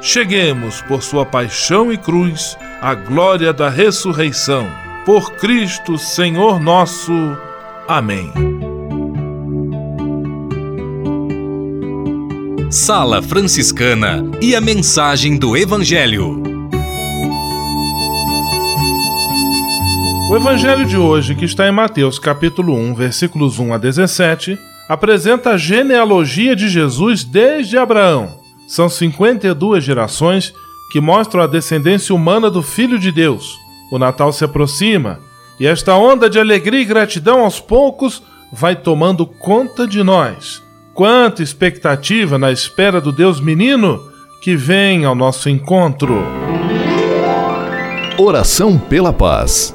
cheguemos, por sua paixão e cruz, à glória da ressurreição. Por Cristo, Senhor nosso. Amém. Sala Franciscana e a mensagem do Evangelho. O Evangelho de hoje, que está em Mateus capítulo 1, versículos 1 a 17, apresenta a genealogia de Jesus desde Abraão são 52 gerações que mostram a descendência humana do Filho de Deus. O Natal se aproxima e esta onda de alegria e gratidão aos poucos vai tomando conta de nós. Quanta expectativa na espera do Deus menino que vem ao nosso encontro. Oração pela paz.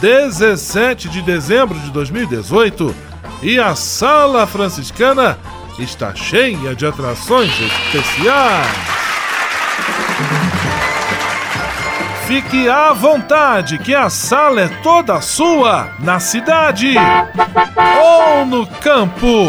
17 de dezembro de 2018 e a Sala Franciscana está cheia de atrações especiais. Fique à vontade, que a sala é toda sua, na cidade ou no campo.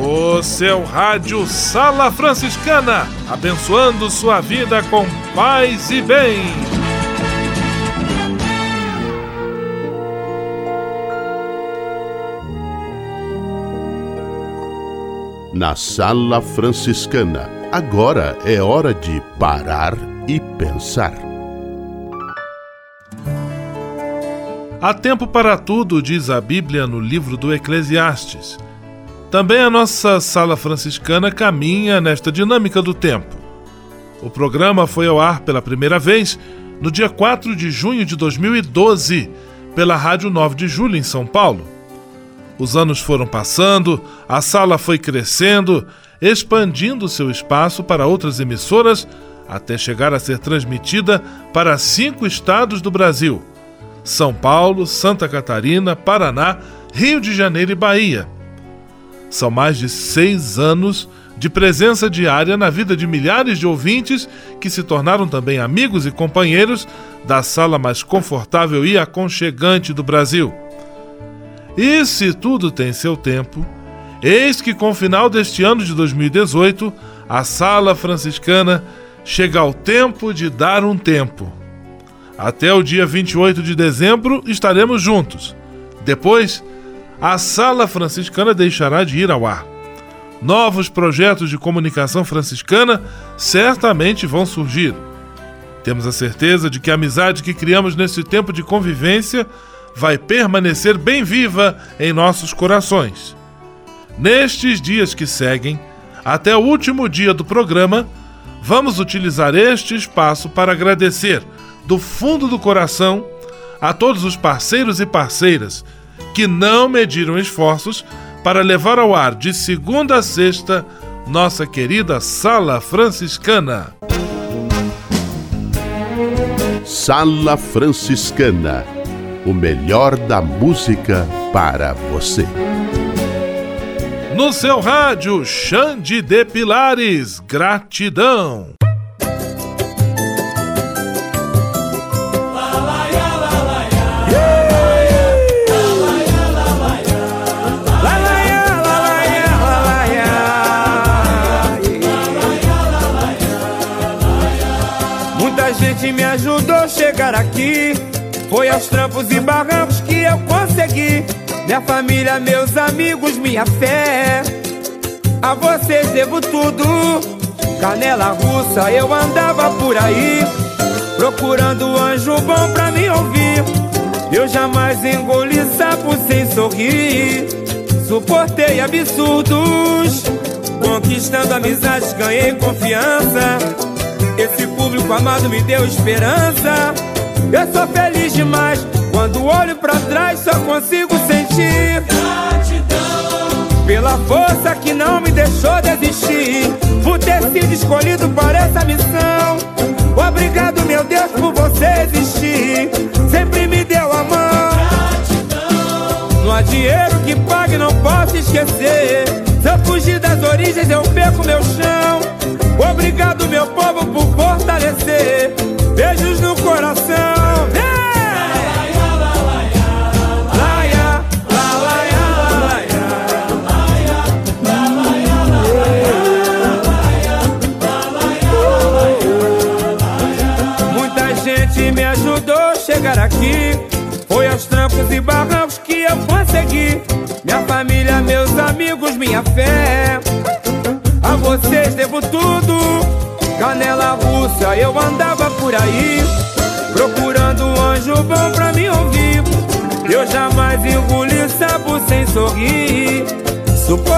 O seu rádio Sala Franciscana, abençoando sua vida com paz e bem. Na Sala Franciscana, agora é hora de parar e pensar. Há tempo para tudo, diz a Bíblia no livro do Eclesiastes. Também a nossa sala franciscana caminha nesta dinâmica do tempo. O programa foi ao ar pela primeira vez no dia 4 de junho de 2012, pela Rádio 9 de Julho, em São Paulo. Os anos foram passando, a sala foi crescendo, expandindo seu espaço para outras emissoras, até chegar a ser transmitida para cinco estados do Brasil são Paulo, Santa Catarina, Paraná, Rio de Janeiro e Bahia. São mais de seis anos de presença diária na vida de milhares de ouvintes que se tornaram também amigos e companheiros da sala mais confortável e aconchegante do Brasil. E se tudo tem seu tempo, eis que com o final deste ano de 2018, a sala franciscana chega ao tempo de dar um tempo. Até o dia 28 de dezembro estaremos juntos. Depois, a Sala Franciscana deixará de ir ao ar. Novos projetos de comunicação franciscana certamente vão surgir. Temos a certeza de que a amizade que criamos nesse tempo de convivência vai permanecer bem viva em nossos corações. Nestes dias que seguem, até o último dia do programa, vamos utilizar este espaço para agradecer do fundo do coração a todos os parceiros e parceiras que não mediram esforços para levar ao ar de segunda a sexta nossa querida Sala Franciscana. Sala Franciscana o melhor da música para você. No seu rádio, Xande de Pilares, gratidão. Aqui. Foi aos trampos e barrancos que eu consegui. Minha família, meus amigos, minha fé. A vocês devo tudo. Canela russa, eu andava por aí. Procurando anjo bom pra me ouvir. Eu jamais engoli sapo sem sorrir. Suportei absurdos. Conquistando amizades, ganhei confiança. Esse público amado me deu esperança. Eu sou feliz demais. Quando olho pra trás, só consigo sentir gratidão pela força que não me deixou desistir. Por ter sido escolhido para essa missão. Obrigado, meu Deus, por você existir. Sempre me deu a mão. Gratidão. Não há dinheiro que pague, não posso esquecer. Se eu fugir das origens, eu perco meu chão. Obrigado, meu povo, por fortalecer. Beijos no coração.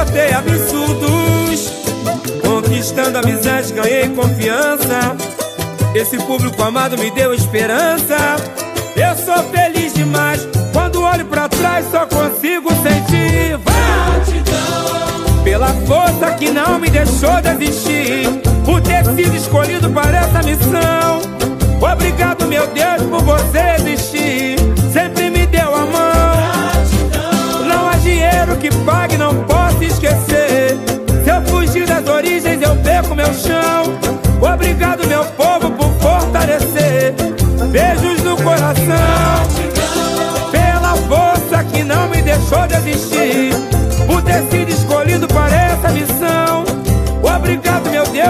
Suportei absurdos, conquistando amizades, ganhei confiança. Esse público amado me deu esperança. Eu sou feliz demais. Quando olho pra trás, só consigo sentir gratidão pela força que não me deixou desistir. Por ter sido escolhido para essa missão. Obrigado, meu Deus, por você existir.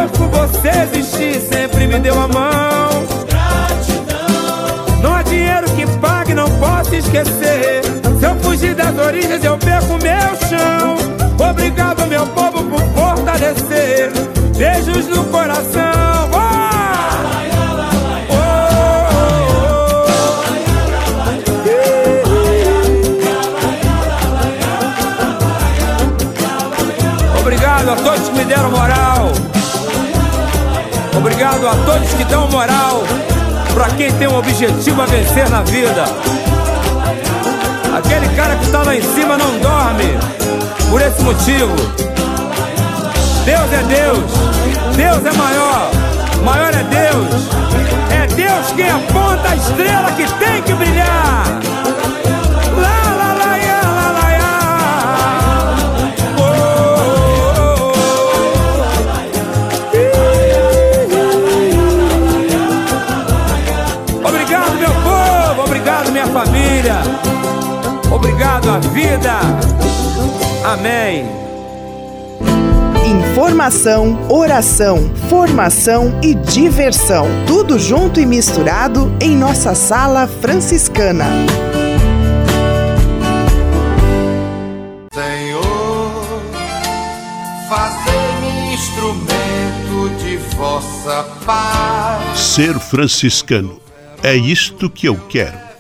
Por você existir. Sempre me deu a mão. Não há dinheiro que pague, não posso esquecer. Se eu fugir das origens, eu perco meu chão. Obrigado, meu povo, por fortalecer. Beijos no coração. Obrigado a todos que me deram moral. Obrigado a todos que dão moral para quem tem um objetivo a vencer na vida. Aquele cara que está lá em cima não dorme por esse motivo. Deus é Deus, Deus é maior, maior é Deus. É Deus quem aponta a estrela que tem que brilhar. Obrigado à vida. Amém. Informação, oração, formação e diversão. Tudo junto e misturado em nossa sala franciscana. Senhor, fazei-me instrumento de vossa paz. Ser franciscano é isto que eu quero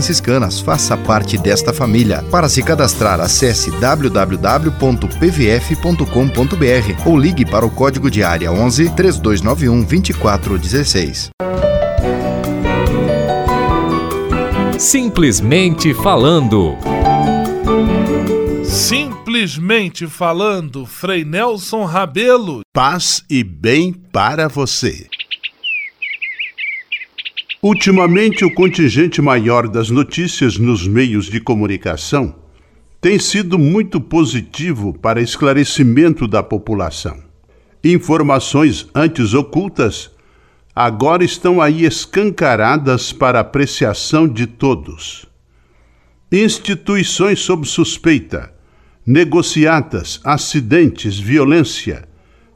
franciscanas. Faça parte desta família. Para se cadastrar, acesse www.pvf.com.br ou ligue para o código de área 11 3291 2416. Simplesmente falando. Simplesmente falando, Frei Nelson Rabelo. Paz e bem para você. Ultimamente, o contingente maior das notícias nos meios de comunicação tem sido muito positivo para esclarecimento da população. Informações antes ocultas agora estão aí escancaradas para apreciação de todos. Instituições sob suspeita, negociatas, acidentes, violência,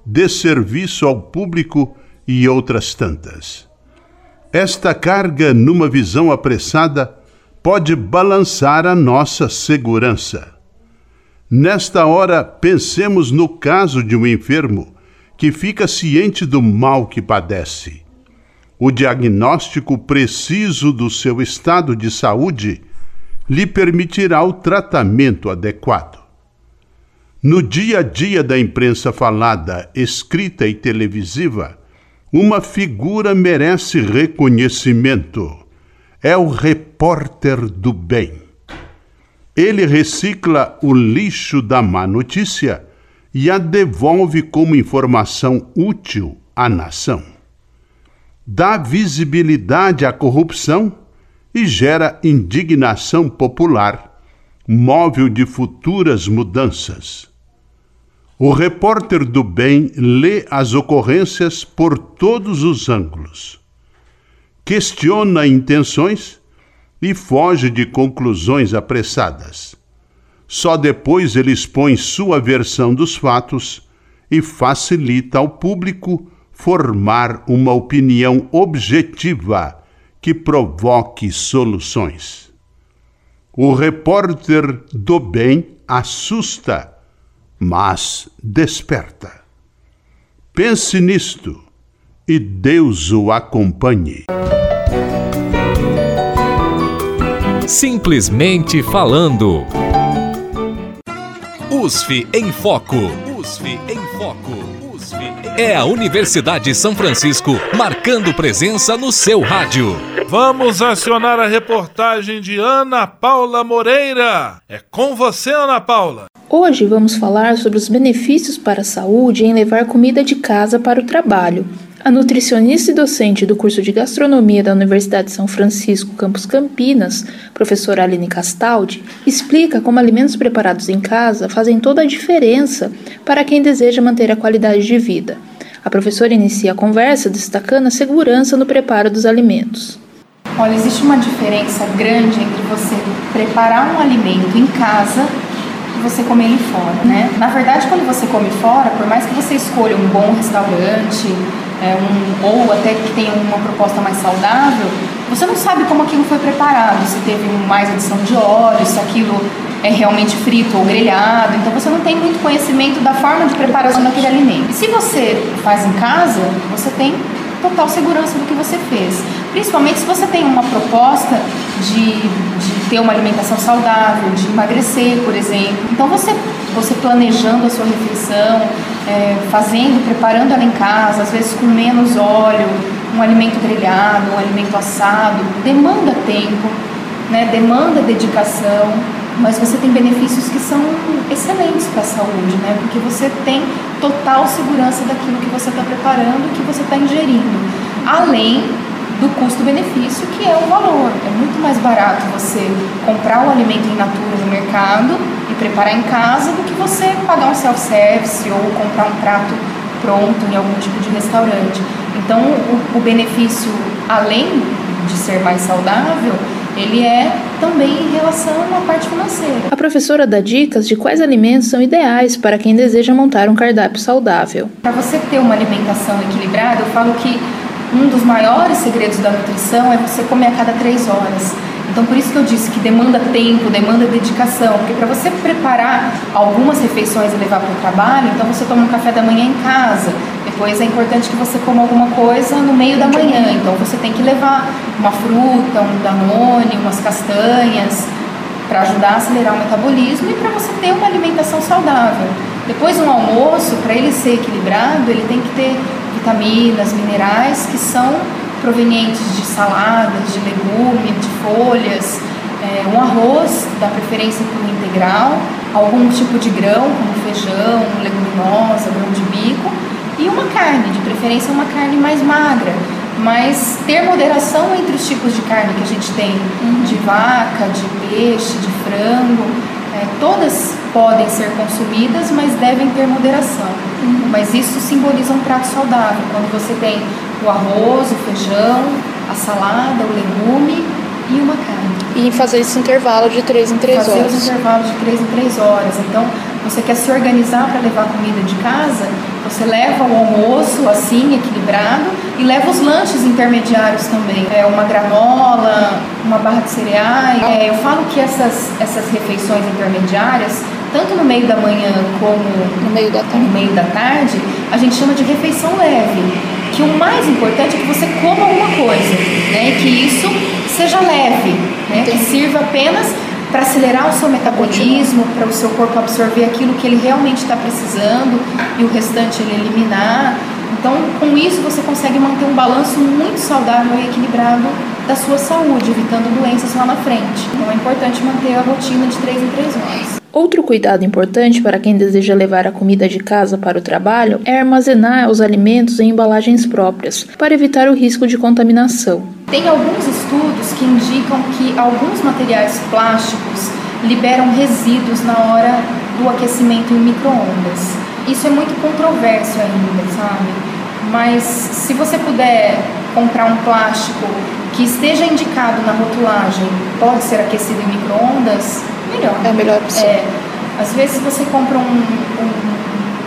desserviço ao público e outras tantas. Esta carga, numa visão apressada, pode balançar a nossa segurança. Nesta hora, pensemos no caso de um enfermo que fica ciente do mal que padece. O diagnóstico preciso do seu estado de saúde lhe permitirá o tratamento adequado. No dia a dia da imprensa falada, escrita e televisiva, uma figura merece reconhecimento. É o repórter do bem. Ele recicla o lixo da má notícia e a devolve como informação útil à nação. Dá visibilidade à corrupção e gera indignação popular, móvel de futuras mudanças. O repórter do bem lê as ocorrências por todos os ângulos, questiona intenções e foge de conclusões apressadas. Só depois ele expõe sua versão dos fatos e facilita ao público formar uma opinião objetiva que provoque soluções. O repórter do bem assusta mas desperta. Pense nisto e Deus o acompanhe. Simplesmente falando. USF em Foco. USF em Foco. USF em... É a Universidade de São Francisco marcando presença no seu rádio. Vamos acionar a reportagem de Ana Paula Moreira. É com você, Ana Paula. Hoje vamos falar sobre os benefícios para a saúde em levar comida de casa para o trabalho. A nutricionista e docente do curso de gastronomia da Universidade de São Francisco, campus Campinas, professora Aline Castaldi, explica como alimentos preparados em casa fazem toda a diferença para quem deseja manter a qualidade de vida. A professora inicia a conversa destacando a segurança no preparo dos alimentos. Olha, existe uma diferença grande entre você preparar um alimento em casa você comer ele fora, né? Na verdade, quando você come fora, por mais que você escolha um bom restaurante, é, um, ou até que tenha uma proposta mais saudável, você não sabe como aquilo foi preparado, se teve mais adição de óleo, se aquilo é realmente frito ou grelhado, então você não tem muito conhecimento da forma de preparação daquele alimento. E se você faz em casa, você tem total segurança do que você fez. Principalmente se você tem uma proposta de ter uma alimentação saudável, de emagrecer, por exemplo. Então você, você planejando a sua refeição, é, fazendo, preparando ela em casa, às vezes com menos óleo, um alimento grelhado, um alimento assado, demanda tempo, né, demanda dedicação mas você tem benefícios que são excelentes para a saúde, né? Porque você tem total segurança daquilo que você está preparando, que você está ingerindo, além do custo-benefício, que é o valor. É muito mais barato você comprar o alimento in natura no mercado e preparar em casa do que você pagar um self-service ou comprar um prato pronto em algum tipo de restaurante. Então, o, o benefício, além de ser mais saudável, ele é também em relação à parte financeira. A professora dá dicas de quais alimentos são ideais para quem deseja montar um cardápio saudável. Para você ter uma alimentação equilibrada, eu falo que um dos maiores segredos da nutrição é você comer a cada três horas. Então, por isso que eu disse que demanda tempo, demanda dedicação, porque para você preparar algumas refeições e levar para o trabalho, então você toma um café da manhã em casa, depois é importante que você coma alguma coisa no meio da manhã, então você tem que levar uma fruta, um danone, umas castanhas, para ajudar a acelerar o metabolismo e para você ter uma alimentação saudável. Depois, um almoço, para ele ser equilibrado, ele tem que ter vitaminas, minerais que são provenientes de saladas, de legume, de folhas, é, um arroz, da preferência por integral, algum tipo de grão, como feijão, leguminosa, grão de bico, e uma carne, de preferência uma carne mais magra, mas ter moderação entre os tipos de carne que a gente tem, uhum. de vaca, de peixe, de frango, é, todas podem ser consumidas, mas devem ter moderação. Uhum. Mas isso simboliza um prato saudável, quando você tem o arroz, o feijão, a salada, o legume e uma carne. E fazer esse intervalo de 3 em 3 fazer horas. Fazer os intervalos de 3 em 3 horas. Então, você quer se organizar para levar comida de casa, você leva o almoço assim, equilibrado, e leva os lanches intermediários também. É uma granola, uma barra de cereais. É, eu falo que essas, essas refeições intermediárias, tanto no meio da manhã como no meio da tarde, no meio da tarde a gente chama de refeição leve. Que o mais importante é que você coma alguma coisa, né? E que isso seja leve, né? Que sirva apenas para acelerar o seu metabolismo, para o seu corpo absorver aquilo que ele realmente está precisando e o restante ele eliminar. Então, com isso, você consegue manter um balanço muito saudável e equilibrado da sua saúde, evitando doenças lá na frente. Então, é importante manter a rotina de 3 em 3 horas. Outro cuidado importante para quem deseja levar a comida de casa para o trabalho é armazenar os alimentos em embalagens próprias, para evitar o risco de contaminação. Tem alguns estudos que indicam que alguns materiais plásticos liberam resíduos na hora do aquecimento em microondas. Isso é muito controverso ainda, sabe? Mas se você puder comprar um plástico que esteja indicado na rotulagem, pode ser aquecido em microondas, melhor. É a melhor opção. É, às vezes você compra um, um,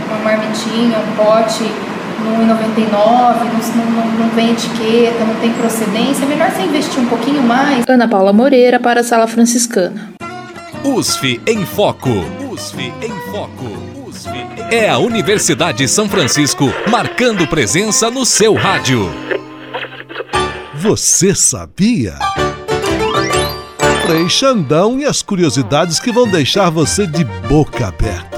uma marmitinha, um pote no 99, não, não, não vem etiqueta, não tem procedência, é melhor você investir um pouquinho mais. Ana Paula Moreira para a Sala Franciscana. USF em Foco. USF em Foco. É a Universidade de São Francisco marcando presença no seu rádio. Você sabia? Frei Xandão e as curiosidades que vão deixar você de boca aberta.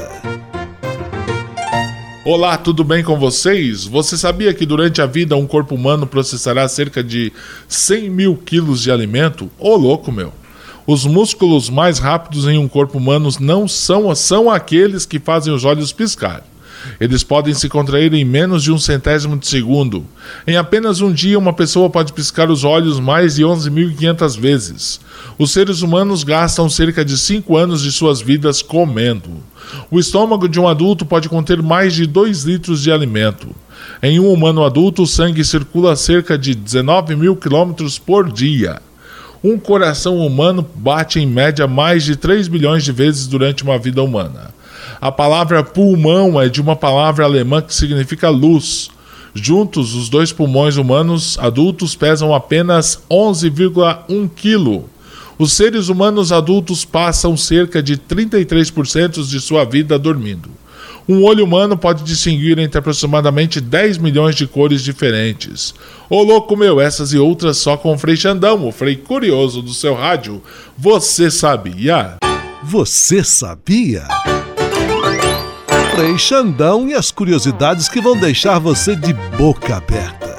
Olá, tudo bem com vocês? Você sabia que durante a vida um corpo humano processará cerca de 100 mil quilos de alimento? Ô louco, meu! Os músculos mais rápidos em um corpo humano não são, são aqueles que fazem os olhos piscar. Eles podem se contrair em menos de um centésimo de segundo. Em apenas um dia, uma pessoa pode piscar os olhos mais de 11.500 vezes. Os seres humanos gastam cerca de 5 anos de suas vidas comendo. O estômago de um adulto pode conter mais de 2 litros de alimento. Em um humano adulto, o sangue circula cerca de 19 mil quilômetros por dia. Um coração humano bate em média mais de 3 bilhões de vezes durante uma vida humana. A palavra pulmão é de uma palavra alemã que significa luz. Juntos, os dois pulmões humanos adultos pesam apenas 11,1 kg. Os seres humanos adultos passam cerca de 33% de sua vida dormindo. Um olho humano pode distinguir entre aproximadamente 10 milhões de cores diferentes. Ô louco meu, essas e outras só com o Frei Xandão, o Frei Curioso do seu rádio. Você sabia? Você sabia? Frei Xandão e as curiosidades que vão deixar você de boca aberta.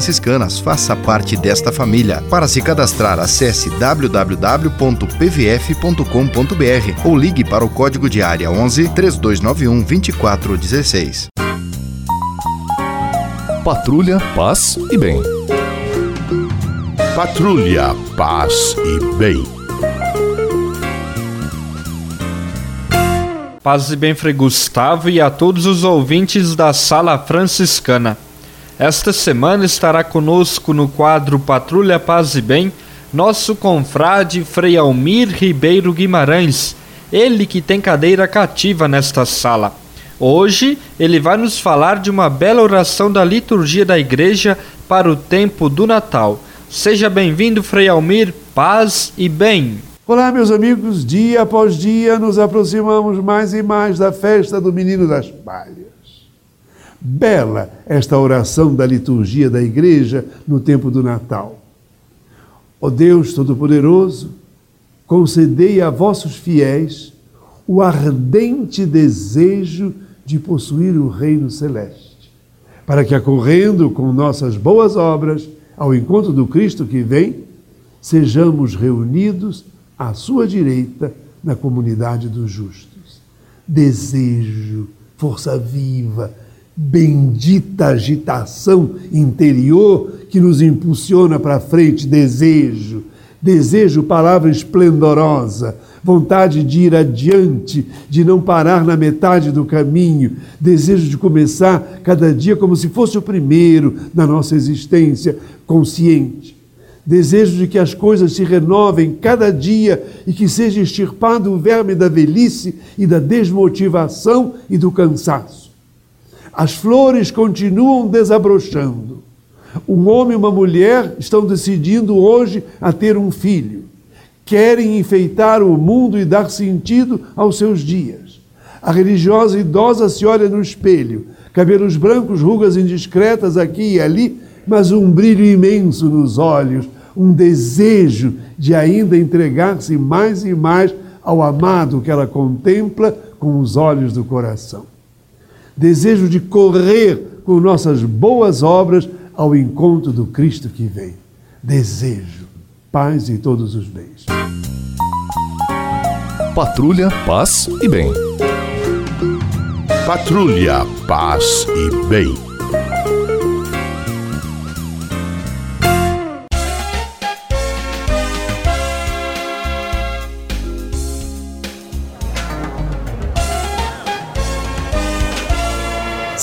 franciscanas. Faça parte desta família. Para se cadastrar, acesse www.pvf.com.br ou ligue para o código de área 11 3291 2416. Patrulha, paz e bem. Patrulha, paz e bem. Paz e bem, Frei Gustavo, e a todos os ouvintes da Sala Franciscana. Esta semana estará conosco no quadro Patrulha Paz e Bem nosso confrade Frei Almir Ribeiro Guimarães, ele que tem cadeira cativa nesta sala. Hoje ele vai nos falar de uma bela oração da liturgia da igreja para o tempo do Natal. Seja bem-vindo, Frei Almir, paz e bem. Olá, meus amigos, dia após dia nos aproximamos mais e mais da festa do Menino das Palhas. Bela esta oração da liturgia da igreja no tempo do Natal. Ó Deus Todo-Poderoso, concedei a vossos fiéis o ardente desejo de possuir o reino celeste, para que, acorrendo com nossas boas obras ao encontro do Cristo que vem, sejamos reunidos à sua direita na comunidade dos justos. Desejo, força viva, bendita agitação interior que nos impulsiona para frente, desejo, desejo, palavra esplendorosa, vontade de ir adiante, de não parar na metade do caminho, desejo de começar cada dia como se fosse o primeiro na nossa existência consciente. Desejo de que as coisas se renovem cada dia e que seja extirpado o verme da velhice e da desmotivação e do cansaço As flores continuam desabrochando. Um homem e uma mulher estão decidindo hoje a ter um filho. Querem enfeitar o mundo e dar sentido aos seus dias. A religiosa idosa se olha no espelho, cabelos brancos, rugas indiscretas aqui e ali, mas um brilho imenso nos olhos, um desejo de ainda entregar-se mais e mais ao amado que ela contempla com os olhos do coração. Desejo de correr com nossas boas obras ao encontro do Cristo que vem. Desejo paz e todos os bens. Patrulha, paz e bem. Patrulha, paz e bem.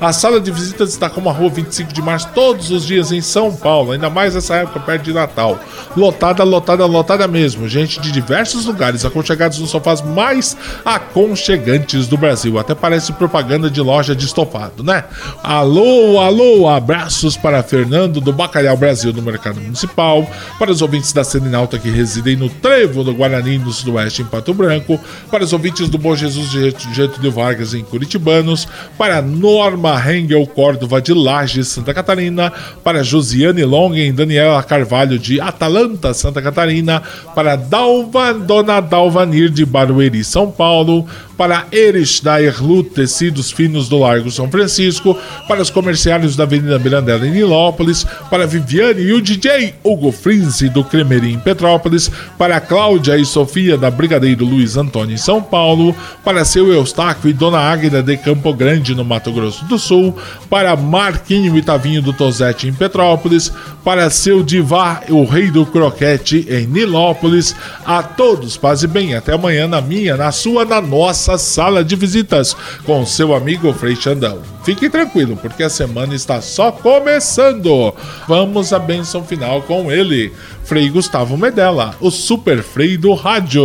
a sala de visitas está como a rua 25 de março todos os dias em São Paulo, ainda mais essa época perto de Natal. Lotada, lotada, lotada mesmo. Gente de diversos lugares aconchegados nos sofás mais aconchegantes do Brasil. Até parece propaganda de loja de estofado, né? Alô, alô, abraços para Fernando do Bacalhau Brasil no Mercado Municipal, para os ouvintes da Seninalta que residem no Trevo do Guarani, no Sudoeste, em Pato Branco, para os ouvintes do Bom Jesus de Getúlio Vargas em Curitibanos, para Norma Hengel Córdova de Lages, Santa Catarina, para Josiane Long em Daniela Carvalho de Atalanta, Santa Catarina, para Dalva, Dona Dalvanir de Barueri, São Paulo, para Erich da Erlu Tecidos Finos do Largo São Francisco, para os comerciários da Avenida Mirandela em Nilópolis, para Viviane e o DJ Hugo Frinzi do Cremerim em Petrópolis, para Cláudia e Sofia da Brigadeiro Luiz Antônio em São Paulo, para seu Eustáquio e Dona Águida de Campo Grande no Mato Grosso do Sul, para Marquinho e Tavinho do Tozete em Petrópolis, para seu Divá, o Rei do Croquete em Nilópolis, a todos, paz e bem, até amanhã na minha, na sua, na nossa sala de visitas com seu amigo Frei Xandão. Fique tranquilo, porque a semana está só começando. Vamos à bênção final com ele, Frei Gustavo Medella, o super Frei do rádio.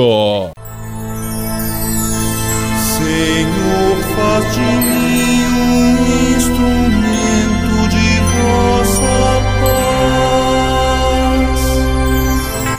Senhor, faz de mim